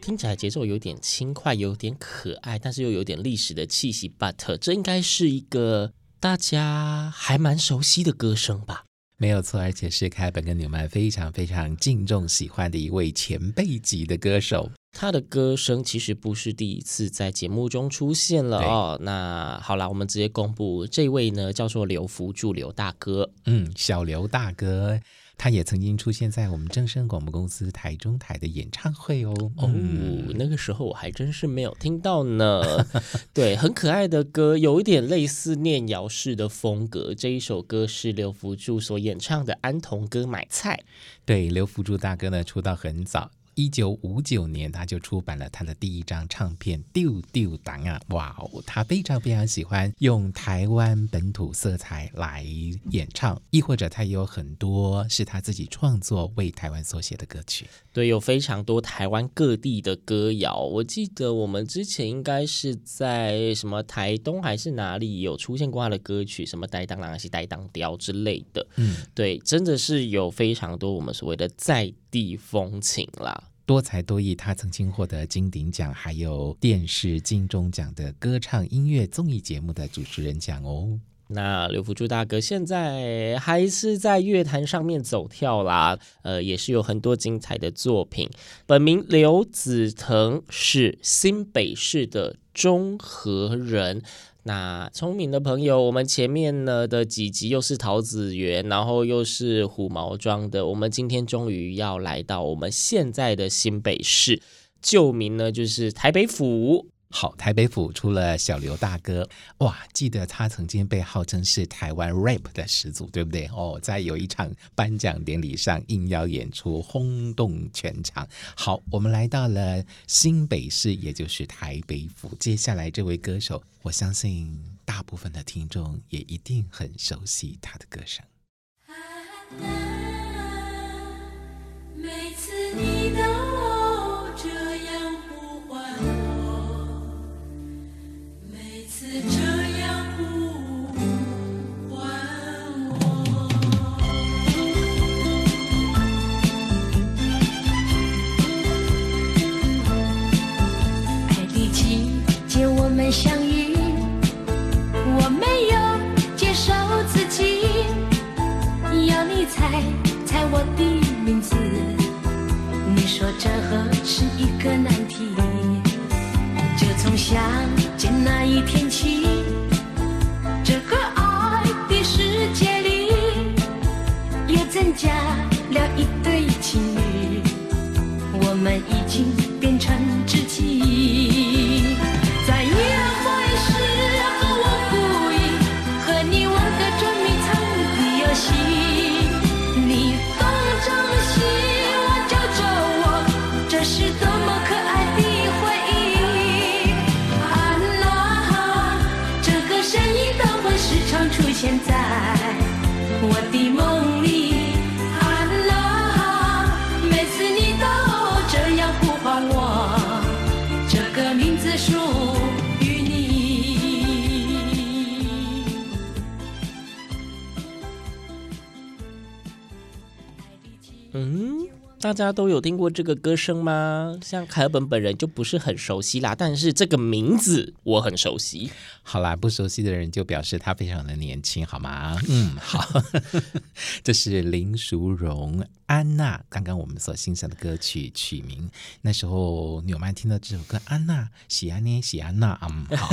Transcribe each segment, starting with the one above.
听起来节奏有点轻快，有点可爱，但是又有点历史的气息。But 这应该是一个大家还蛮熟悉的歌声吧？没有错，而且是凯本跟纽曼非常非常敬重喜欢的一位前辈级的歌手。他的歌声其实不是第一次在节目中出现了哦。那好啦，我们直接公布这位呢，叫做刘福柱刘大哥。嗯，小刘大哥。他也曾经出现在我们正声广播公司台中台的演唱会哦。哦，那个时候我还真是没有听到呢。对，很可爱的歌，有一点类似念瑶式的风格。这一首歌是刘福柱所演唱的《安童哥买菜》。对，刘福柱大哥呢，出道很早。一九五九年，他就出版了他的第一张唱片《丢丢档啊》。哇哦，他非常非常喜欢用台湾本土色彩来演唱，亦或者他也有很多是他自己创作为台湾所写的歌曲。对，有非常多台湾各地的歌谣。我记得我们之前应该是在什么台东还是哪里有出现过他的歌曲，什么《呆当郎》还是《呆当雕》之类的。嗯，对，真的是有非常多我们所谓的在地风情啦。多才多艺，他曾经获得金鼎奖，还有电视金钟奖的歌唱音乐综艺节目的主持人奖哦。那刘福柱大哥现在还是在乐坛上面走跳啦，呃，也是有很多精彩的作品。本名刘子腾，是新北市的中和人。那聪明的朋友，我们前面呢的几集又是桃子园，然后又是虎毛庄的，我们今天终于要来到我们现在的新北市，旧名呢就是台北府。好，台北府出了小刘大哥，哇！记得他曾经被号称是台湾 rap 的始祖，对不对？哦，在有一场颁奖典礼上应邀演出，轰动全场。好，我们来到了新北市，也就是台北府。接下来这位歌手，我相信大部分的听众也一定很熟悉他的歌声。相遇。大家都有听过这个歌声吗？像凯尔本本人就不是很熟悉啦，但是这个名字我很熟悉。好啦，不熟悉的人就表示他非常的年轻，好吗？嗯，好，这是林淑荣。安娜，刚刚我们所欣赏的歌曲曲名，那时候纽曼听到这首歌，安娜喜安妮喜安娜，嗯，好，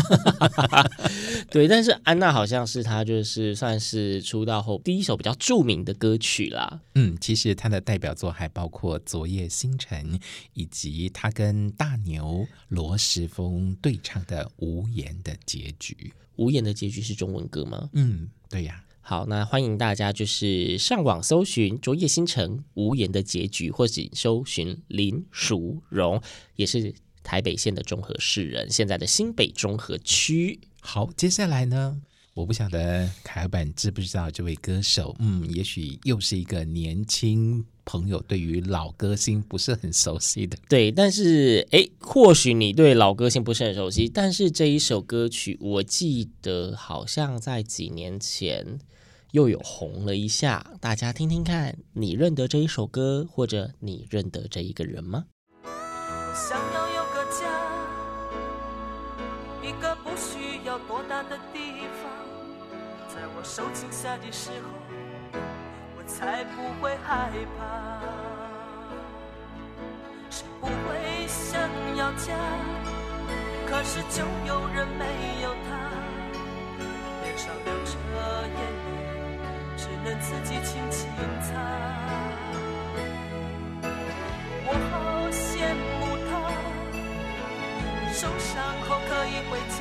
对，但是安娜好像是她就是算是出道后第一首比较著名的歌曲啦。嗯，其实她的代表作还包括《昨夜星辰》，以及他跟大牛罗时丰对唱的《无言的结局》。无言的结局是中文歌吗？嗯，对呀。好，那欢迎大家就是上网搜寻《昨夜星辰》无言的结局，或是搜寻林淑荣，也是台北县的中和市人，现在的新北中和区。好，接下来呢，我不晓得凯尔本知不知道这位歌手，嗯，也许又是一个年轻朋友对于老歌星不是很熟悉的。对，但是诶，或许你对老歌星不是很熟悉，但是这一首歌曲，我记得好像在几年前。又有红了一下，大家听听看，你认得这一首歌，或者你认得这一个人吗？想要有个家，一个不需要多大的地我受惊吓的时候，我才不会害怕。谁不会想要家？可是就有人没有它，脸上流着眼泪。只能自己轻轻擦，我好羡慕他，受伤后可以回家，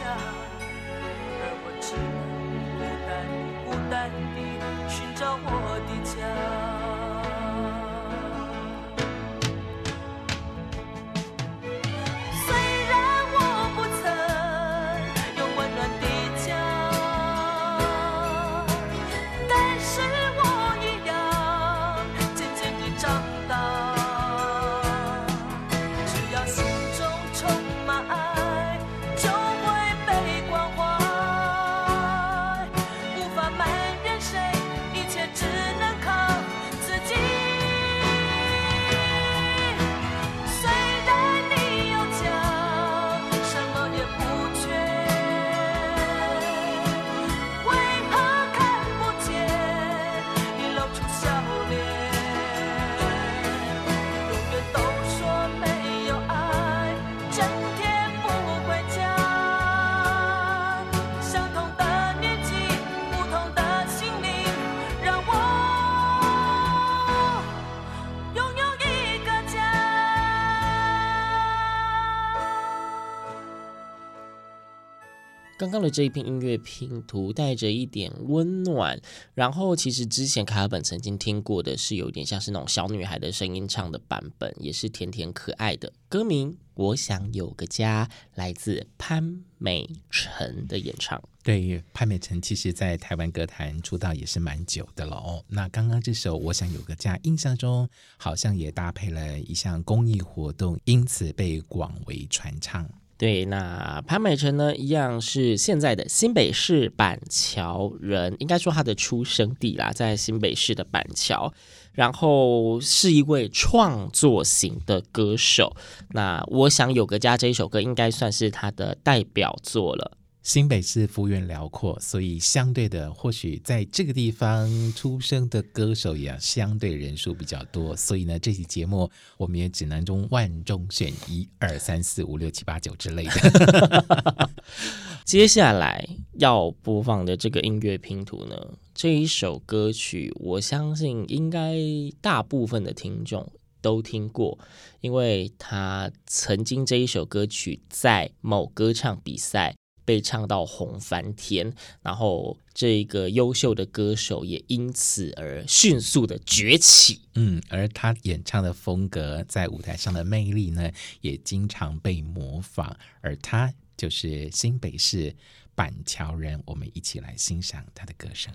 刚刚的这一片音乐拼图带着一点温暖，然后其实之前卡尔本曾经听过的是有点像是那种小女孩的声音唱的版本，也是甜甜可爱的。歌名《我想有个家》，来自潘美辰的演唱。对，潘美辰其实在台湾歌坛出道也是蛮久的了哦。那刚刚这首《我想有个家》，印象中好像也搭配了一项公益活动，因此被广为传唱。对，那潘美辰呢，一样是现在的新北市板桥人，应该说他的出生地啦，在新北市的板桥，然后是一位创作型的歌手。那我想有个家这一首歌，应该算是他的代表作了。新北市幅员辽阔，所以相对的，或许在这个地方出生的歌手也相对人数比较多。所以呢，这期节目我们也只能中万中选一、二、三、四、五、六、七、八、九之类的。接下来要播放的这个音乐拼图呢，这一首歌曲，我相信应该大部分的听众都听过，因为他曾经这一首歌曲在某歌唱比赛。被唱到红翻天，然后这个优秀的歌手也因此而迅速的崛起。嗯，而他演唱的风格在舞台上的魅力呢，也经常被模仿。而他就是新北市板桥人，我们一起来欣赏他的歌声。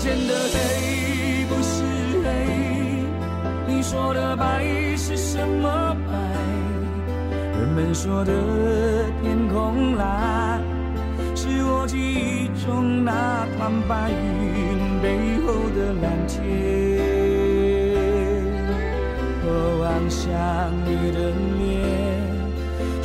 眼前的黑不是黑，你说的白是什么白？人们说的天空蓝，是我记忆中那团白云背后的蓝天。我望向你的脸，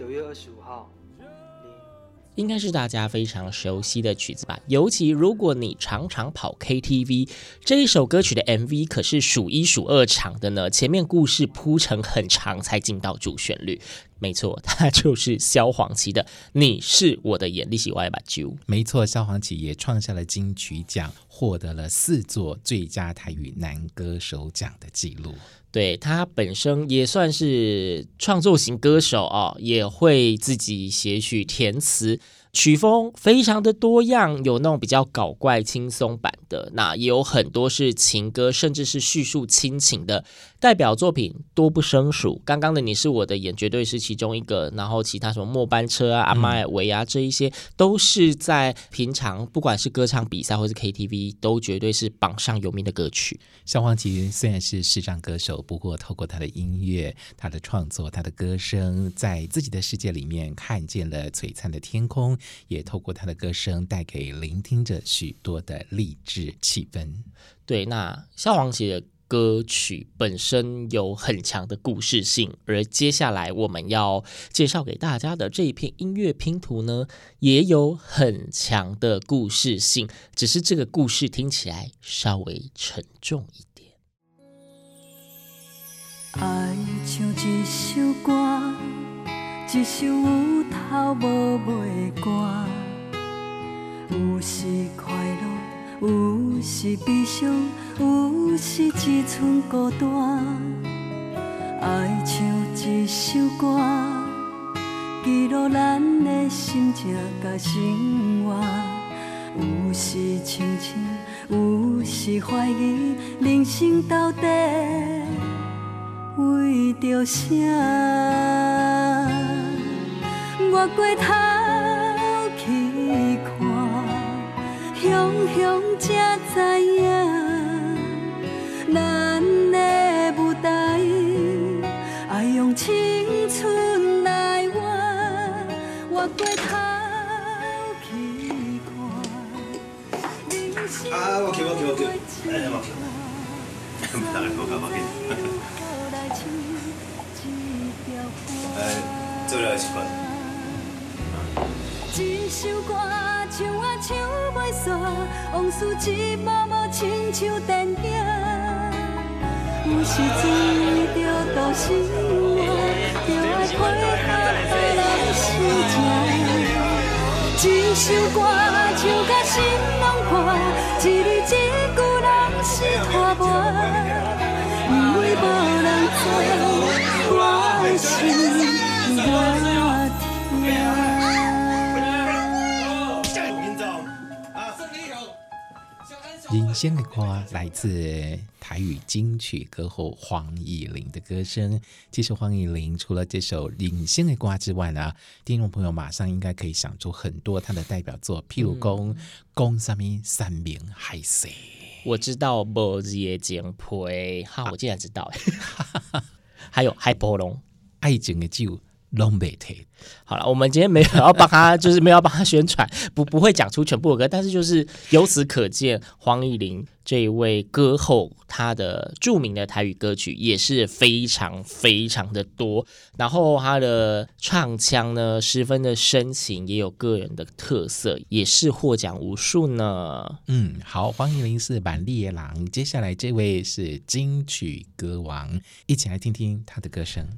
九月二十五号应该是大家非常熟悉的曲子吧，尤其如果你常常跑 KTV，这一首歌曲的 MV 可是数一数二长的呢。前面故事铺成很长才进到主旋律，没错，它就是萧煌奇的《你是我的眼》，你是我的目睭。没错，萧煌奇也创下了金曲奖，获得了四座最佳台语男歌手奖的记录。对，他本身也算是创作型歌手啊、哦，也会自己写曲填词。曲风非常的多样，有那种比较搞怪轻松版的，那也有很多是情歌，甚至是叙述亲情的。代表作品多不胜数，刚刚的你是我的眼绝对是其中一个，然后其他什么末班车啊、阿麦维啊这一些，都是在平常不管是歌唱比赛或是 KTV，都绝对是榜上有名的歌曲。萧煌奇虽然是视障歌手，不过透过他的音乐、他的创作、他的歌声，在自己的世界里面看见了璀璨的天空。也透过他的歌声带给聆听者许多的励志气氛。对，那萧煌奇的歌曲本身有很强的故事性，而接下来我们要介绍给大家的这一片音乐拼图呢，也有很强的故事性，只是这个故事听起来稍微沉重一点。爱像一首歌。一首有头无尾的歌，有时快乐，有时悲伤，有时只剩孤单。爱像一首歌，记录咱的心情甲生活。有时清醒，有时怀疑，人生到底为着啥？我回头去看，雄雄才知影，咱的舞台爱用青春来换。我回头去看，啊，我去，我去，我去，哎？哎，做了。一首歌唱啊唱袂煞，往事一幕幕亲像电影。有时为着度生活，就爱配合别人心情。一首歌唱甲心拢破，一字一句拢是拖磨，因为无人知我心我痛。人生的歌来自台语金曲歌后黄乙玲的歌声。其实黄乙玲除了这首《人生的歌》之外呢，听众朋友马上应该可以想出很多她的代表作，譬如讲《讲什么三明海誓》。我知道《无字的情配》，哈，我竟然知道。还有《海波龙》，爱情的酒。龙北特，好了，我们今天没有要帮他，就是没有要帮他宣传，不不会讲出全部的歌，但是就是由此可见，黄义玲这一位歌后，她的著名的台语歌曲也是非常非常的多，然后她的唱腔呢十分的深情，也有个人的特色，也是获奖无数呢。嗯，好，黄义玲是板栗野郎，接下来这位是金曲歌王，一起来听听他的歌声。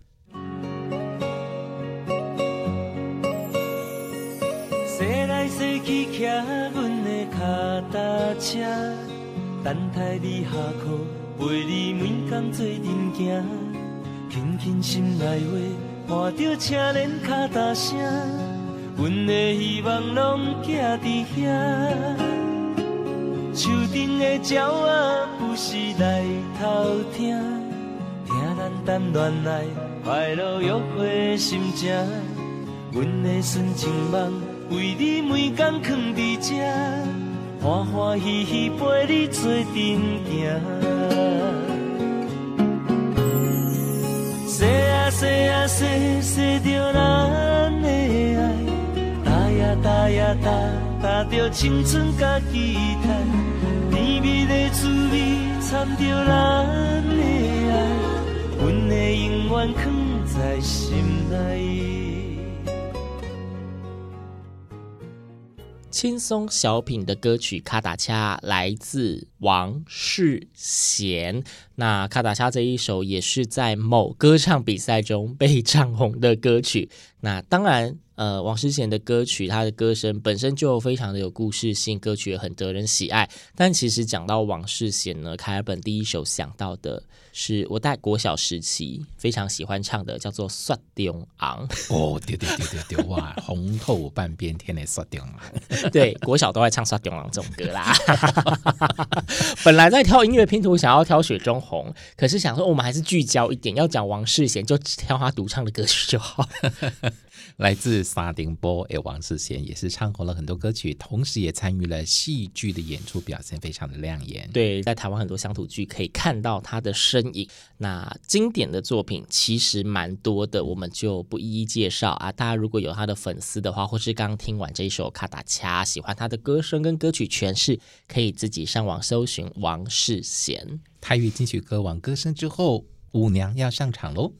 车，等待你下课，陪你每天做阵行，轻轻心内话，伴着车轮脚踏声，阮的希望拢寄伫遐。树顶的鸟仔不时来偷听，听咱谈恋爱快乐约会心情，阮的纯情梦。为你每天囥伫遮，欢欢喜喜陪你做阵行。说啊说啊说，说着咱的爱，搭呀搭呀搭，搭着青春甲期待，甜蜜的滋味掺着咱的爱，阮的永远藏在心内。轻松小品的歌曲《卡达恰》来自王世贤。那《卡达莎》这一首也是在某歌唱比赛中被唱红的歌曲。那当然，呃，王诗贤的歌曲，他的歌声本身就非常的有故事性，歌曲也很得人喜爱。但其实讲到王世贤呢，凯尔本第一首想到的。是我在国小时期非常喜欢唱的，叫做《雪中红》。哦，丢丢丢丢丢，哇，红透半边天的雪中红。对，国小都爱唱《雪中红》这种歌啦。本来在挑音乐拼图，想要挑《雪中红》，可是想说我们还是聚焦一点，要讲王世贤，就挑他独唱的歌曲就好。来自沙丁波诶，王世贤也是唱红了很多歌曲，同时也参与了戏剧的演出，表现非常的亮眼。对，在台湾很多乡土剧可以看到他的身影。那经典的作品其实蛮多的，我们就不一一介绍啊。大家如果有他的粉丝的话，或是刚听完这一首《卡达恰》，喜欢他的歌声跟歌曲诠释，可以自己上网搜寻王世贤。台语金曲歌王歌声之后，舞娘要上场喽。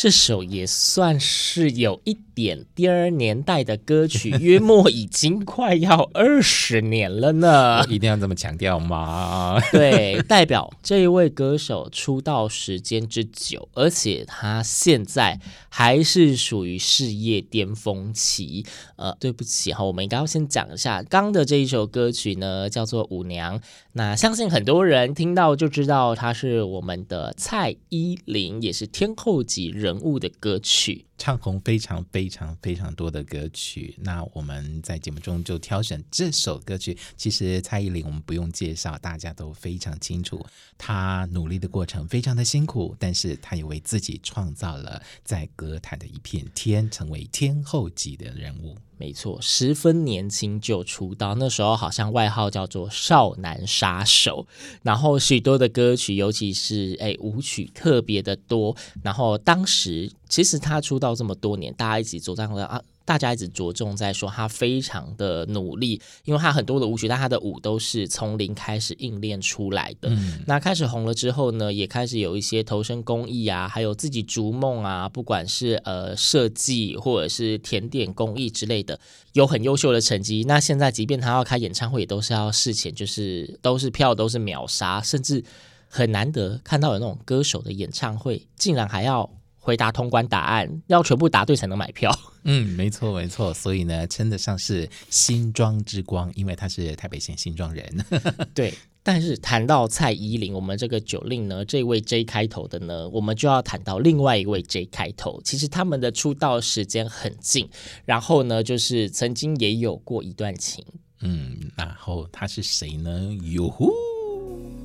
这首也算是有一点第二年代的歌曲，约莫已经快要二十年了呢。一定要这么强调吗？对，代表这一位歌手出道时间之久，而且他现在还是属于事业巅峰期。呃，对不起哈，我们应该要先讲一下刚的这一首歌曲呢，叫做《舞娘》。那相信很多人听到就知道，她是我们的蔡依林，也是天后级人人物的歌曲。唱红非常非常非常多的歌曲。那我们在节目中就挑选这首歌曲。其实蔡依林我们不用介绍，大家都非常清楚，她努力的过程非常的辛苦，但是她也为自己创造了在歌坛的一片天，成为天后级的人物。没错，十分年轻就出道，那时候好像外号叫做“少男杀手”。然后许多的歌曲，尤其是哎舞曲特别的多。然后当时其实他出道这么多年，大家一起走在啊。大家一直着重在说他非常的努力，因为他很多的舞曲，但他的舞都是从零开始硬练出来的。嗯、那开始红了之后呢，也开始有一些投身公益啊，还有自己逐梦啊，不管是呃设计或者是甜点工艺之类的，有很优秀的成绩。那现在即便他要开演唱会，也都是要事前就是都是票都是秒杀，甚至很难得看到有那种歌手的演唱会，竟然还要。回答通关答案，要全部答对才能买票。嗯，没错没错，所以呢，称得上是新庄之光，因为他是台北县新庄人。对，但是谈到蔡依林，我们这个九令呢，这位 J 开头的呢，我们就要谈到另外一位 J 开头。其实他们的出道时间很近，然后呢，就是曾经也有过一段情。嗯，然后他是谁呢？哟呼，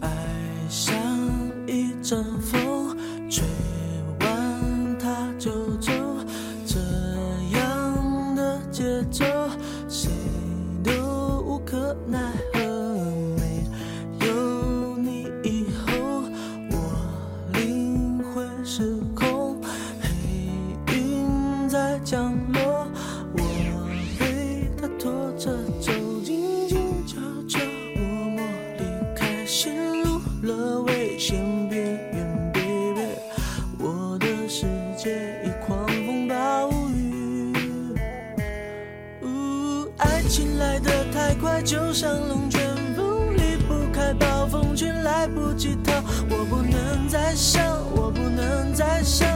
爱像一阵风吹。降落，我被他拖着走，静静悄悄，默默离开，陷入了危险边缘，baby。我的世界已狂风暴雨。呜，爱情来得太快，就像龙卷风，离不开暴风圈，来不及逃，我不能再想，我不能再想。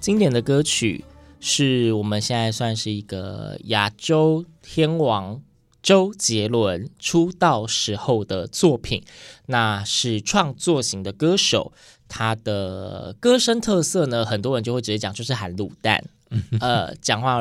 经典的歌曲是我们现在算是一个亚洲天王周杰伦出道时候的作品，那是创作型的歌手，他的歌声特色呢，很多人就会直接讲就是喊卤蛋。呃，讲话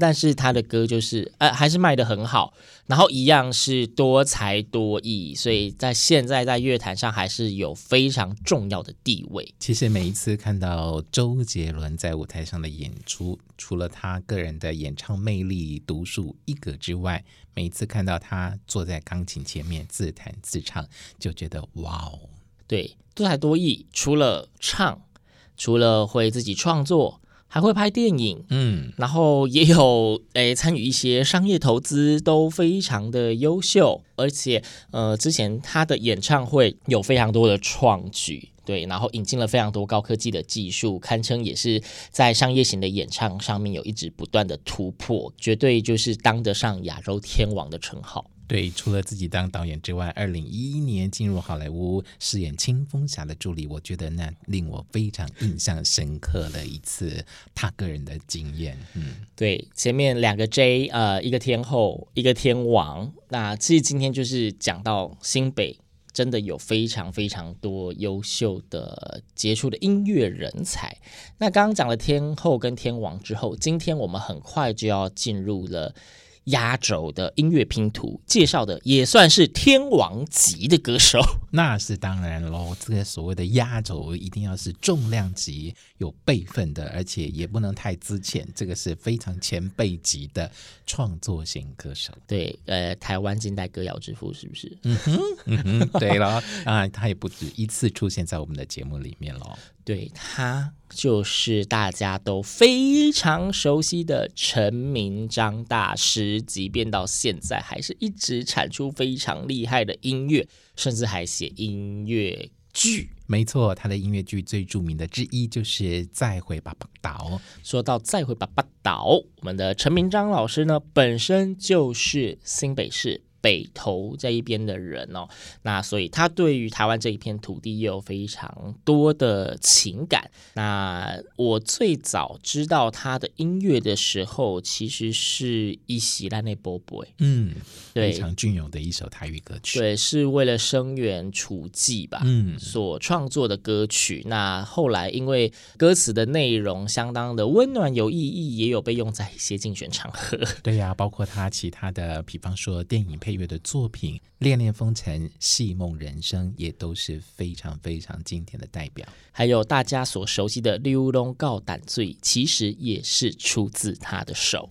但是他的歌就是呃，还是卖的很好，然后一样是多才多艺，所以在现在在乐坛上还是有非常重要的地位。其实每一次看到周杰伦在舞台上的演出，除了他个人的演唱魅力独树一格之外，每一次看到他坐在钢琴前面自弹自唱，就觉得哇哦，对，多才多艺，除了唱，除了会自己创作。还会拍电影，嗯，然后也有诶参与一些商业投资，都非常的优秀。而且，呃，之前他的演唱会有非常多的创举，对，然后引进了非常多高科技的技术，堪称也是在商业型的演唱上面有一直不断的突破，绝对就是当得上亚洲天王的称号。对，除了自己当导演之外，二零一一年进入好莱坞饰演青蜂侠的助理，我觉得那令我非常印象深刻的一次他个人的经验。嗯，对，前面两个 J，呃，一个天后，一个天王。那其实今天就是讲到新北真的有非常非常多优秀的杰出的音乐人才。那刚刚讲了天后跟天王之后，今天我们很快就要进入了。压轴的音乐拼图介绍的也算是天王级的歌手，那是当然喽。这个所谓的压轴一定要是重量级、有辈分的，而且也不能太资浅。这个是非常前辈级的创作型歌手。对，呃，台湾近代歌谣之父是不是？嗯哼，嗯哼，对了，啊，他也不止一次出现在我们的节目里面喽。对，他就是大家都非常熟悉的陈明章大师，即便到现在还是一直产出非常厉害的音乐，甚至还写音乐剧。没错，他的音乐剧最著名的之一就是《再会吧，巴岛》。说到《再会吧，巴岛》，我们的陈明章老师呢，本身就是新北市北投这一边的人哦，那所以他对于台湾这一片土地也有非常多的情感。那我最早知道他的音乐的时候，其实是一袭烂内波波，嗯，对，非常隽永的一首台语歌曲，对，是为了声援楚记吧，嗯，所创作的歌曲。那后来因为歌词的内容相当的温暖有意义，也有被用在一些竞选场合。对呀、啊，包括他其他的，比方说电影配乐的作品《恋恋风尘》《戏梦人生》也都是非常非常经典的代表。还有大家所熟悉的《溜龙告胆醉》，其实也是出自他的手。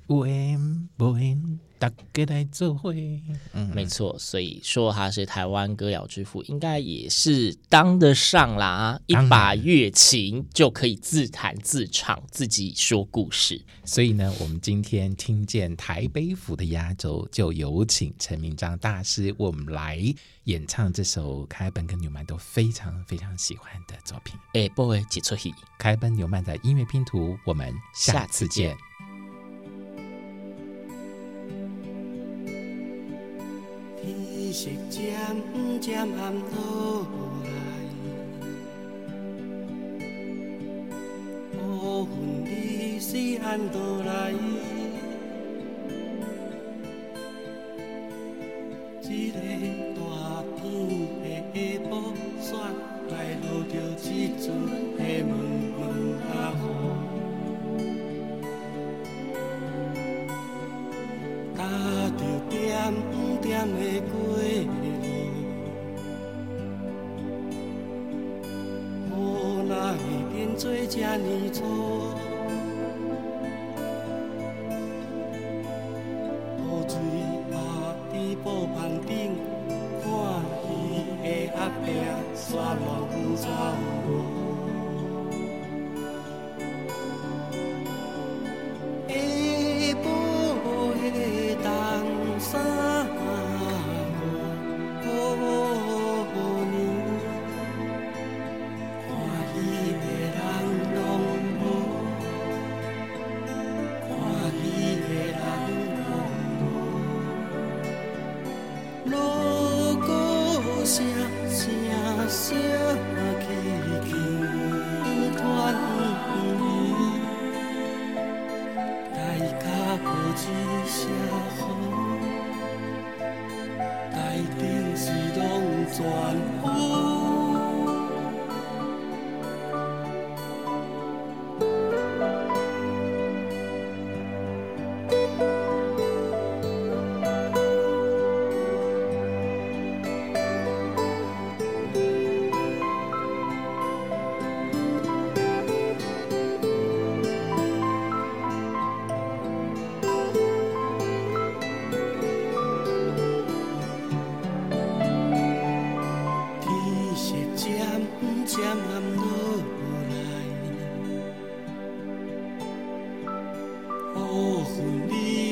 大家来做会，嗯，没错，所以说他是台湾歌谣之父，应该也是当得上啦。一把乐琴就可以自弹自唱，自己说故事。所以呢，我们今天听见台北府的压轴，就有请陈明章大师为我们来演唱这首凯尔本跟纽曼都非常非常喜欢的作品。哎，不会记错戏，凯尔本纽曼的音乐拼图，我们下次见。色渐渐暗落来，乌云里是按倒来，一个大天的下晡雪来落着这阵的闷闷仔雨，踏着点点的你走。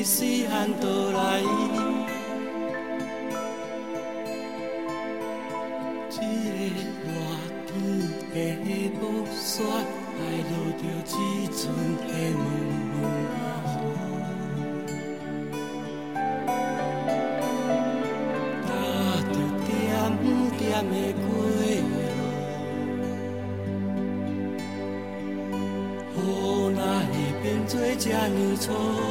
是安倒来。错。